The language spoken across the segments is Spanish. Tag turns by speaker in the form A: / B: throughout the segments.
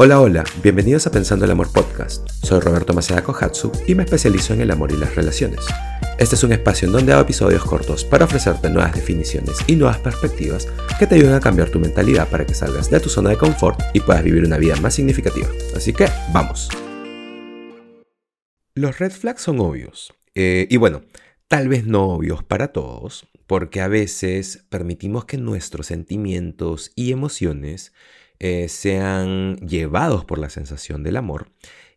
A: Hola, hola, bienvenidos a Pensando el Amor Podcast. Soy Roberto Maceda Kohatsu y me especializo en el amor y las relaciones. Este es un espacio en donde hago episodios cortos para ofrecerte nuevas definiciones y nuevas perspectivas que te ayuden a cambiar tu mentalidad para que salgas de tu zona de confort y puedas vivir una vida más significativa. Así que, vamos. Los red flags son obvios. Eh, y bueno, tal vez no obvios para todos, porque a veces permitimos que nuestros sentimientos y emociones eh, sean llevados por la sensación del amor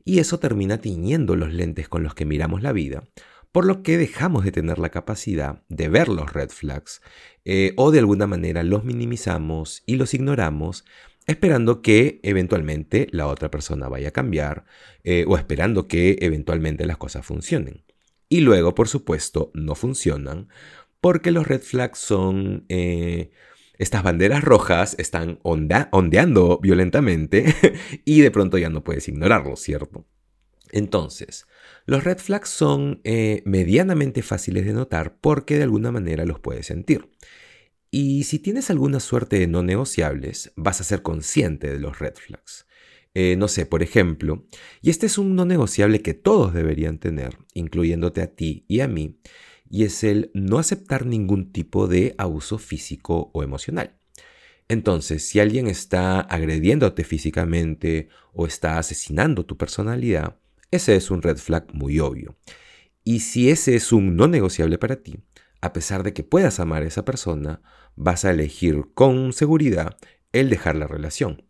A: y eso termina tiñendo los lentes con los que miramos la vida, por lo que dejamos de tener la capacidad de ver los red flags eh, o de alguna manera los minimizamos y los ignoramos esperando que eventualmente la otra persona vaya a cambiar eh, o esperando que eventualmente las cosas funcionen. Y luego, por supuesto, no funcionan porque los red flags son estas banderas rojas están ondeando violentamente y de pronto ya no puedes ignorarlo, ¿cierto? Entonces, los red flags son eh, medianamente fáciles de notar porque de alguna manera los puedes sentir. Y si tienes alguna suerte de no negociables, vas a ser consciente de los red flags. Eh, no sé, por ejemplo, y este es un no negociable que todos deberían tener, incluyéndote a ti y a mí, y es el no aceptar ningún tipo de abuso físico o emocional. Entonces, si alguien está agrediéndote físicamente o está asesinando tu personalidad, ese es un red flag muy obvio. Y si ese es un no negociable para ti, a pesar de que puedas amar a esa persona, vas a elegir con seguridad el dejar la relación.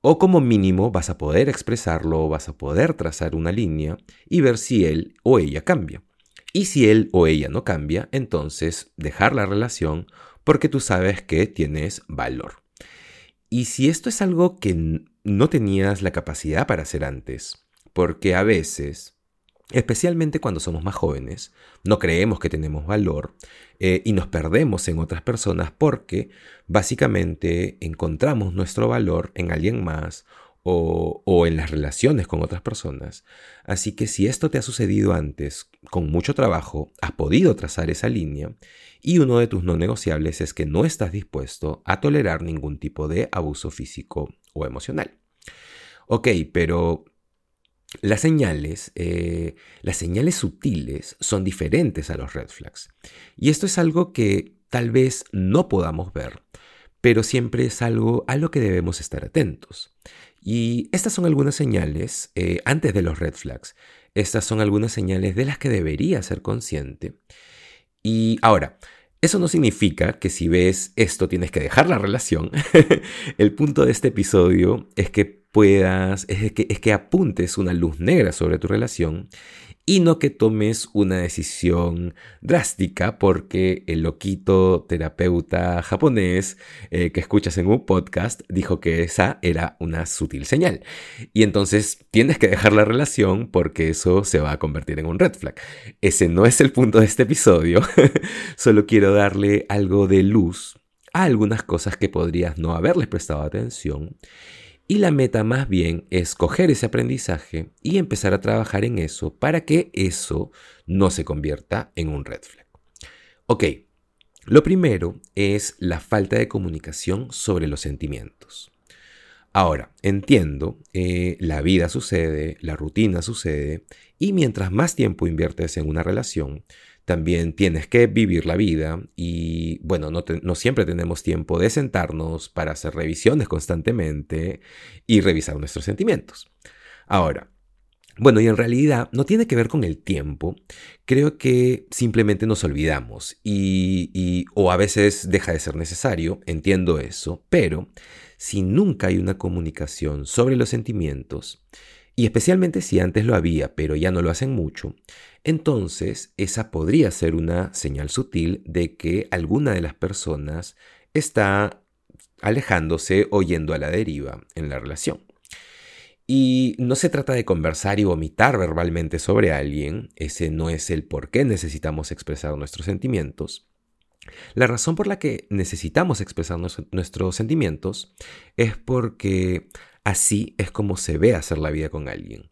A: O como mínimo vas a poder expresarlo, vas a poder trazar una línea y ver si él o ella cambia. Y si él o ella no cambia, entonces dejar la relación porque tú sabes que tienes valor. Y si esto es algo que no tenías la capacidad para hacer antes, porque a veces, especialmente cuando somos más jóvenes, no creemos que tenemos valor eh, y nos perdemos en otras personas porque básicamente encontramos nuestro valor en alguien más o, en las relaciones con otras personas. Así que si esto te ha sucedido antes, con mucho trabajo, has podido trazar esa línea y uno de tus no negociables es que no estás dispuesto a tolerar ningún tipo de abuso físico o emocional. Ok, pero las señales, eh, las señales sutiles son diferentes a los red flags. Y esto es algo que tal vez no podamos ver, pero siempre es algo a lo que debemos estar atentos. Y estas son algunas señales, eh, antes de los red flags, estas son algunas señales de las que debería ser consciente. Y ahora, eso no significa que si ves esto tienes que dejar la relación. El punto de este episodio es que puedas, es que, es que apuntes una luz negra sobre tu relación y no que tomes una decisión drástica porque el loquito terapeuta japonés eh, que escuchas en un podcast dijo que esa era una sutil señal. Y entonces tienes que dejar la relación porque eso se va a convertir en un red flag. Ese no es el punto de este episodio, solo quiero darle algo de luz a algunas cosas que podrías no haberles prestado atención y la meta más bien es coger ese aprendizaje y empezar a trabajar en eso para que eso no se convierta en un red flag. Ok, lo primero es la falta de comunicación sobre los sentimientos. Ahora, entiendo, eh, la vida sucede, la rutina sucede, y mientras más tiempo inviertes en una relación, también tienes que vivir la vida y bueno, no, no, siempre tenemos tiempo de sentarnos para hacer revisiones constantemente y revisar nuestros sentimientos. Ahora, bueno, y en realidad no tiene que ver con el tiempo, creo que simplemente nos olvidamos y, y o a veces deja de ser necesario, entiendo eso, pero si nunca hay una comunicación sobre los sentimientos, y especialmente si antes lo había, pero ya no lo hacen mucho, entonces esa podría ser una señal sutil de que alguna de las personas está alejándose o yendo a la deriva en la relación. Y no se trata de conversar y vomitar verbalmente sobre alguien, ese no es el por qué necesitamos expresar nuestros sentimientos. La razón por la que necesitamos expresar nuestros sentimientos es porque así es como se ve hacer la vida con alguien.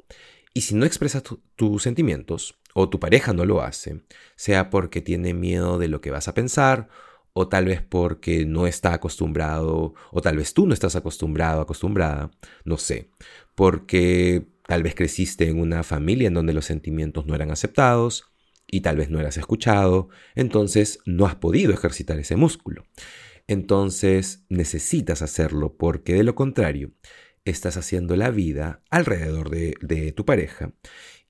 A: Y si no expresas tus sentimientos, o tu pareja no lo hace, sea porque tiene miedo de lo que vas a pensar, o tal vez porque no está acostumbrado, o tal vez tú no estás acostumbrado, acostumbrada, no sé, porque tal vez creciste en una familia en donde los sentimientos no eran aceptados y tal vez no eras escuchado, entonces no has podido ejercitar ese músculo. Entonces necesitas hacerlo porque de lo contrario estás haciendo la vida alrededor de, tu pareja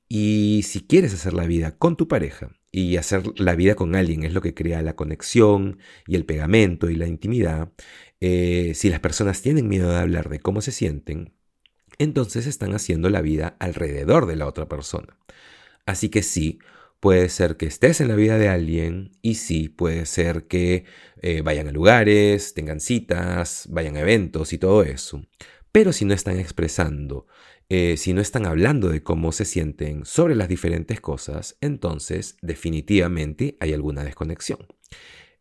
A: y si quieres hacer la vida con tu pareja y hacer la vida con alguien es lo que crea la conexión y el pegamento y la intimidad, eh, si las personas tienen miedo de hablar de cómo se sienten, entonces están haciendo la vida alrededor de la otra persona. Así que sí, puede ser que estés en la vida de alguien y sí, puede ser que eh, vayan a lugares, tengan citas, vayan a eventos y todo eso. Pero si no están expresando eh, si no están hablando de cómo se sienten sobre las diferentes cosas, entonces definitivamente hay alguna desconexión.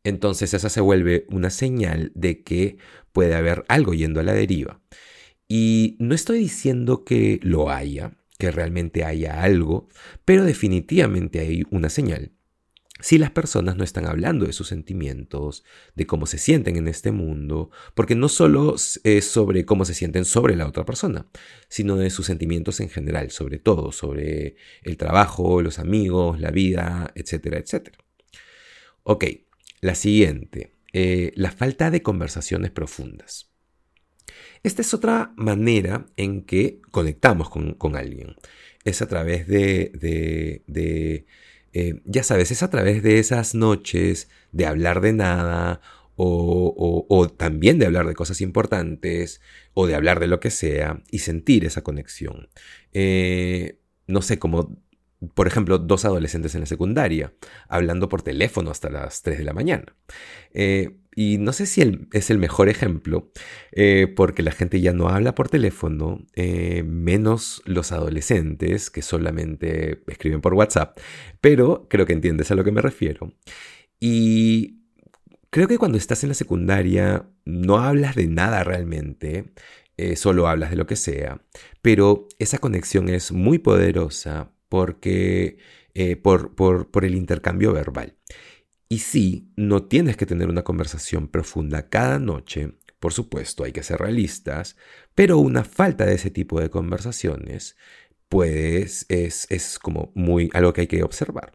A: Entonces esa se vuelve una señal de que puede haber algo yendo a la deriva. Y no estoy diciendo que lo haya, que realmente haya algo, pero definitivamente hay una señal si las personas no están hablando de sus sentimientos, de cómo se sienten en este mundo, porque no solo es sobre cómo se sienten sobre la otra persona, sino de sus sentimientos en general, sobre todo, sobre el trabajo, los amigos, la vida, etcétera, etcétera. Ok, la siguiente, eh, la falta de conversaciones profundas. Esta es otra manera en que conectamos con, alguien. Es a través de eh, ya sabes, es a través de esas noches de hablar de nada o, también de hablar de cosas importantes o de hablar de lo que sea y sentir esa conexión. Eh, no sé, como por ejemplo, dos adolescentes en la secundaria, hablando por teléfono hasta las 3 de la mañana. Eh, y no sé si es el mejor ejemplo, eh, porque la gente ya no habla por teléfono, eh, menos los adolescentes que solamente escriben por WhatsApp, pero creo que entiendes a lo que me refiero. Y creo que cuando estás en la secundaria no hablas de nada realmente, solo hablas de lo que sea, pero esa conexión es muy poderosa porque, eh, por, por, el intercambio verbal. Y sí, no tienes que tener una conversación profunda cada noche, por supuesto, hay que ser realistas, pero una falta de ese tipo de conversaciones, pues es, es como muy algo que hay que observar.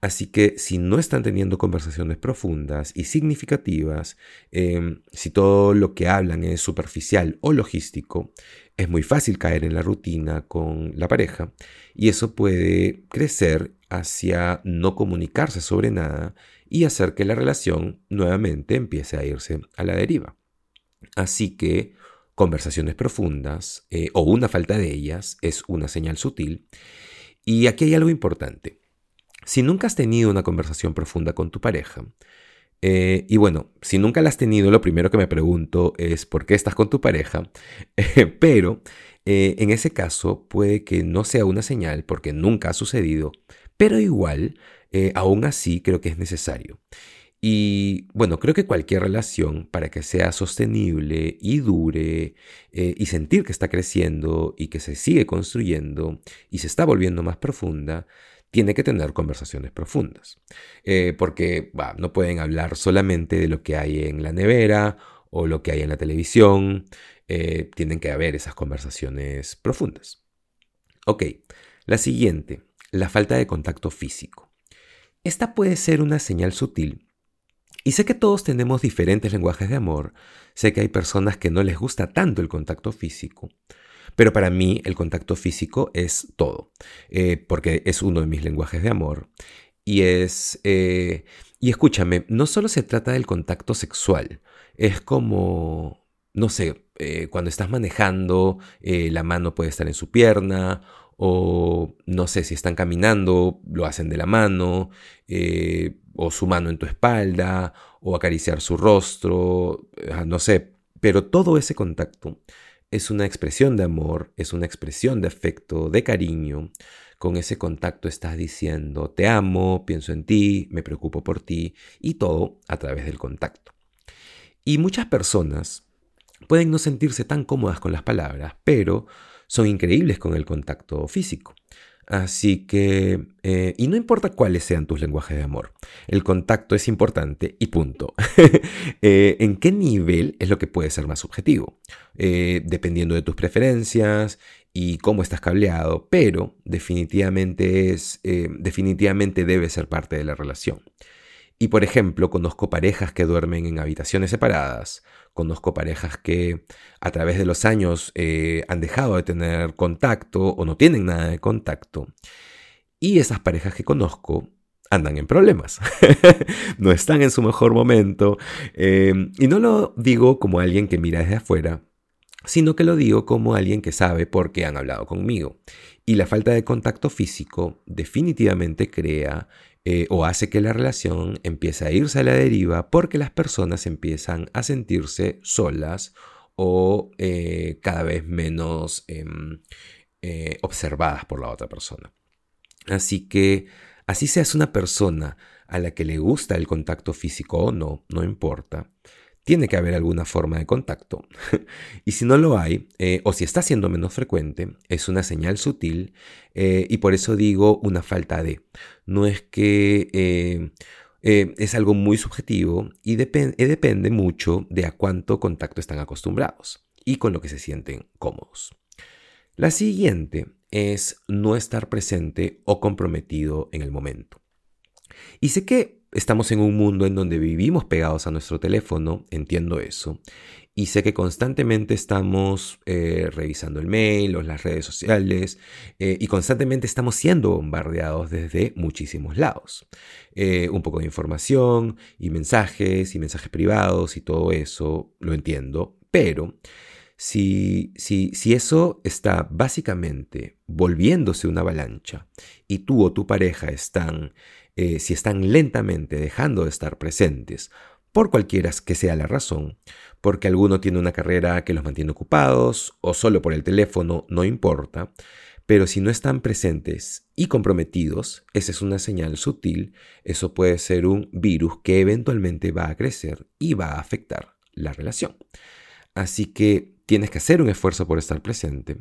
A: Así que si no están teniendo conversaciones profundas y significativas, em, si todo lo que hablan es superficial o logístico, es muy fácil caer en la rutina con la pareja y eso puede crecer hacia no comunicarse sobre nada y hacer que la relación nuevamente empiece a irse a la deriva. Así que conversaciones profundas eh, o una falta de ellas es una señal sutil. Y aquí hay algo importante. Si nunca has tenido una conversación profunda con tu pareja, eh, y bueno, si nunca la has tenido, lo primero que me pregunto es por qué estás con tu pareja, pero eh, en ese caso puede que no sea una señal porque nunca ha sucedido, pero igual, eh, aún así creo que es necesario. Y bueno, creo que cualquier relación para que sea sostenible y dure y sentir que está creciendo y que se sigue construyendo y se está volviendo más profunda, tiene que tener conversaciones profundas. Eh, porque no pueden hablar solamente de lo que hay en la nevera o lo que hay en la televisión. Eh, tienen que haber esas conversaciones profundas. Ok, la siguiente, la falta de contacto físico. Esta puede ser una señal sutil. Y sé que todos tenemos diferentes lenguajes de amor. Sé que hay personas que no les gusta tanto el contacto físico. Pero para mí el contacto físico es todo, eh, porque es uno de mis lenguajes de amor. Y es... Eh, y escúchame, no solo se trata del contacto sexual, es como, no sé, eh, cuando estás manejando, la mano puede estar en su pierna, o no sé, si están caminando, lo hacen de la mano, o su mano en tu espalda, o acariciar su rostro, no sé, pero todo ese contacto es una expresión de amor, es una expresión de afecto, de cariño. Con ese contacto estás diciendo te amo, pienso en ti, me preocupo por ti y todo a través del contacto. Y muchas personas pueden no sentirse tan cómodas con las palabras, pero son increíbles con el contacto físico. Así que, eh, y no importa cuáles sean tus lenguajes de amor, el contacto es importante y punto. Eh, ¿En qué nivel es lo que puede ser más subjetivo? Eh, dependiendo de tus preferencias y cómo estás cableado, pero definitivamente es, definitivamente debe ser parte de la relación. Y por ejemplo, conozco parejas que duermen en habitaciones separadas, conozco parejas que a través de los años eh, han dejado de tener contacto o no tienen nada de contacto. Y esas parejas que conozco andan en problemas, no están en su mejor momento. Eh, y no lo digo como alguien que mira desde afuera, sino que lo digo como alguien que sabe por qué han hablado conmigo. Y la falta de contacto físico definitivamente crea eh, o hace que la relación empiece a irse a la deriva porque las personas empiezan a sentirse solas o eh, cada vez menos em, eh, observadas por la otra persona. Así que, así seas una persona a la que le gusta el contacto físico o no, no importa, tiene que haber alguna forma de contacto. y si no lo hay, eh, o si está siendo menos frecuente, es una señal sutil eh, y por eso digo una falta de. No es que eh, es algo muy subjetivo y depende mucho de a cuánto contacto están acostumbrados y con lo que se sienten cómodos. La siguiente es no estar presente o comprometido en el momento. Y sé que estamos en un mundo en donde vivimos pegados a nuestro teléfono, entiendo eso, y sé que constantemente estamos eh, revisando el mail o las redes sociales eh, y constantemente estamos siendo bombardeados desde muchísimos lados. Eh, un poco de información y mensajes y mensajes privados y todo eso, lo entiendo, pero si, si, si eso está básicamente volviéndose una avalancha y tú o tu pareja están eh, si están lentamente dejando de estar presentes, por cualquiera que sea la razón, porque alguno tiene una carrera que los mantiene ocupados o solo por el teléfono, no importa, pero si no están presentes y comprometidos, esa es una señal sutil, eso puede ser un virus que eventualmente va a crecer y va a afectar la relación. Así que tienes que hacer un esfuerzo por estar presente.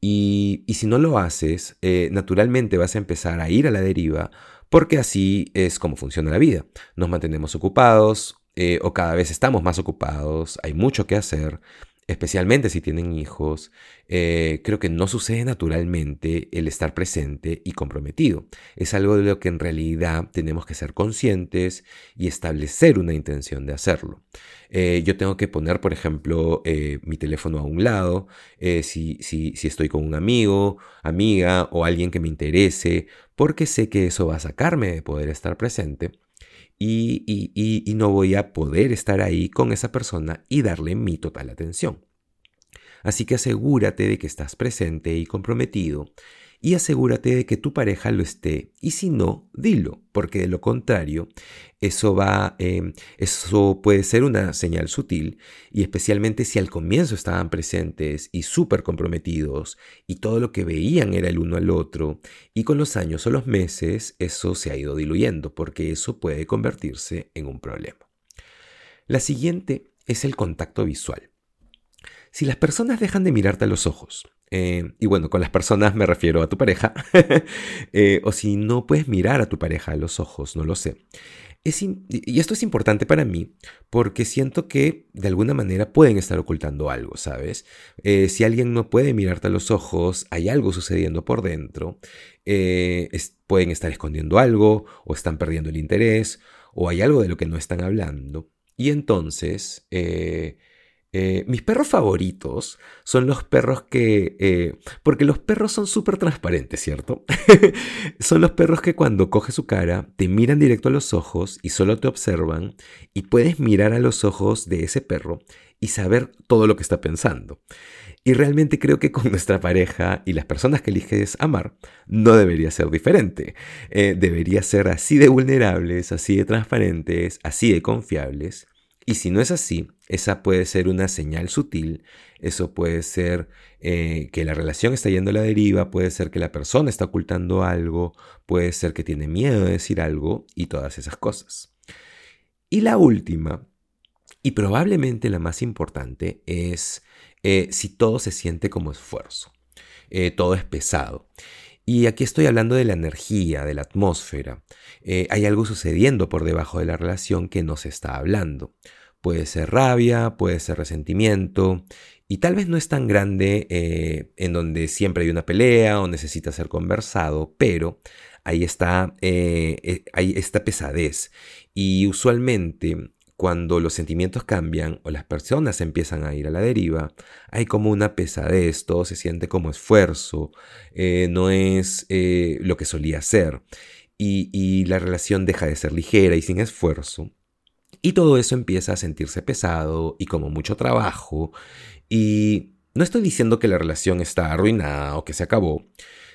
A: Y, si no lo haces, eh, naturalmente vas a empezar a ir a la deriva porque así es como funciona la vida. Nos mantenemos ocupados eh, o cada vez estamos más ocupados, hay mucho que hacer, especialmente si tienen hijos. Eh, creo que no sucede naturalmente el estar presente y comprometido. Es algo de lo que en realidad tenemos que ser conscientes y establecer una intención de hacerlo. Eh, yo tengo que poner, por ejemplo, mi teléfono a un lado, si, si estoy con un amigo, amiga o alguien que me interese, porque sé que eso va a sacarme de poder estar presente y, no voy a poder estar ahí con esa persona y darle mi total atención. Así que asegúrate de que estás presente y comprometido y asegúrate de que tu pareja lo esté y si no, dilo, porque de lo contrario, eso va, em, eso puede ser una señal sutil y especialmente si al comienzo estaban presentes y súper comprometidos y todo lo que veían era el uno al otro y con los años o los meses eso se ha ido diluyendo porque eso puede convertirse en un problema. La siguiente es el contacto visual. Si las personas dejan de mirarte a los ojos, eh, y bueno, con las personas me refiero a tu pareja, eh, o si no puedes mirar a tu pareja a los ojos, no lo sé. y esto es importante para mí porque siento que de alguna manera pueden estar ocultando algo, ¿sabes? Eh, si alguien no puede mirarte a los ojos, hay algo sucediendo por dentro, pueden estar escondiendo algo o están perdiendo el interés o hay algo de lo que no están hablando. Y entonces eh, mis perros favoritos son los perros que... Eh, porque los perros son súper transparentes, ¿cierto? son los perros que cuando coges su cara te miran directo a los ojos y solo te observan y puedes mirar a los ojos de ese perro y saber todo lo que está pensando. Y realmente creo que con nuestra pareja y las personas que eliges amar no debería ser diferente. Eh, debería ser así de vulnerables, así de transparentes, así de confiables y si no es así, esa puede ser una señal sutil, eso puede ser eh, que la relación está yendo a la deriva, puede ser que la persona está ocultando algo, puede ser que tiene miedo de decir algo y todas esas cosas. Y la última, y probablemente la más importante, es eh, si todo se siente como esfuerzo, eh, todo es pesado. Y aquí estoy hablando de la energía, de la atmósfera. Eh, hay algo sucediendo por debajo de la relación que no se está hablando. Puede ser rabia, puede ser resentimiento, y tal vez no es tan grande eh, en donde siempre hay una pelea o necesita ser conversado, pero ahí está, eh, ahí está pesadez. Y usualmente cuando los sentimientos cambian o las personas empiezan a ir a la deriva, hay como una pesadez, todo se siente como esfuerzo, eh, no es eh, lo que solía ser, y, y la relación deja de ser ligera y sin esfuerzo. Y todo eso empieza a sentirse pesado y como mucho trabajo. Y no estoy diciendo que la relación está arruinada o que se acabó,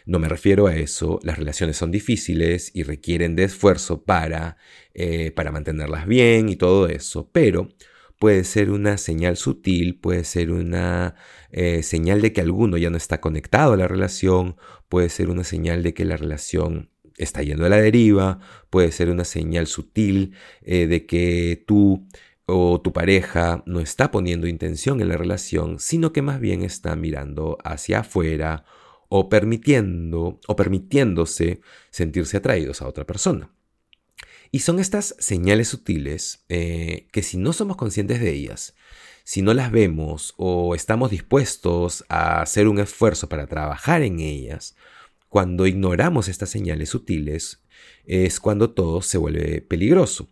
A: no me refiero a eso, las relaciones son difíciles y requieren de esfuerzo para, eh, para mantenerlas bien y todo eso, pero puede ser una señal sutil, puede ser una eh, señal de que alguno ya no está conectado a la relación, puede ser una señal de que la relación está yendo a la deriva, puede ser una señal sutil eh, de que tú o tu pareja no está poniendo intención en la relación, sino que más bien está mirando hacia afuera o permitiendo o permitiéndose sentirse atraídos a otra persona. Y son estas señales sutiles eh, que si no somos conscientes de ellas, si no las vemos o estamos dispuestos a hacer un esfuerzo para trabajar en ellas, cuando ignoramos estas señales sutiles es cuando todo se vuelve peligroso.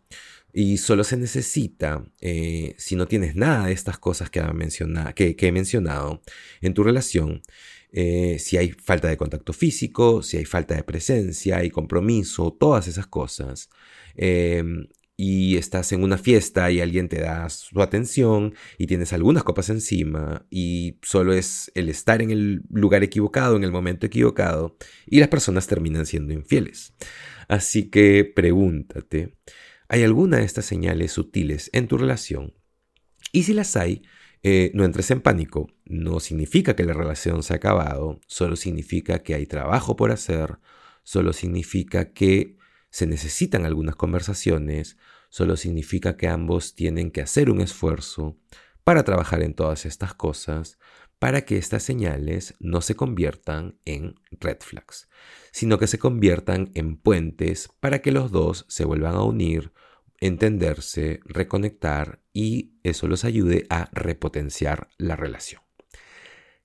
A: Y solo se necesita, eh, si no tienes nada de estas cosas que, que he mencionado en tu relación, eh, si hay falta de contacto físico, si hay falta de presencia y compromiso, todas esas cosas. Em, y estás en una fiesta y alguien te da su atención y tienes algunas copas encima y solo es el estar en el lugar equivocado, en el momento equivocado, y las personas terminan siendo infieles. Así que pregúntate, ¿hay alguna de estas señales sutiles en tu relación? Y si las hay, eh, no entres en pánico. No significa que la relación se ha acabado, solo significa que hay trabajo por hacer, solo significa que se necesitan algunas conversaciones, solo significa que ambos tienen que hacer un esfuerzo para trabajar en todas estas cosas, para que estas señales no se conviertan en red flags, sino que se conviertan en puentes para que los dos se vuelvan a unir entenderse, reconectar y eso los ayude a repotenciar la relación.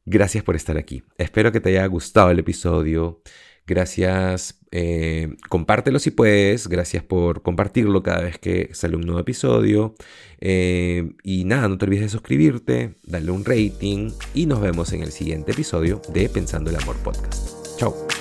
A: Gracias por estar aquí. Espero que te haya gustado el episodio. Gracias, eh, compártelo si puedes. Gracias por compartirlo cada vez que sale un nuevo episodio. Eh, y nada, no te olvides de suscribirte, darle un rating y nos vemos en el siguiente episodio de Pensando el Amor Podcast. Chao.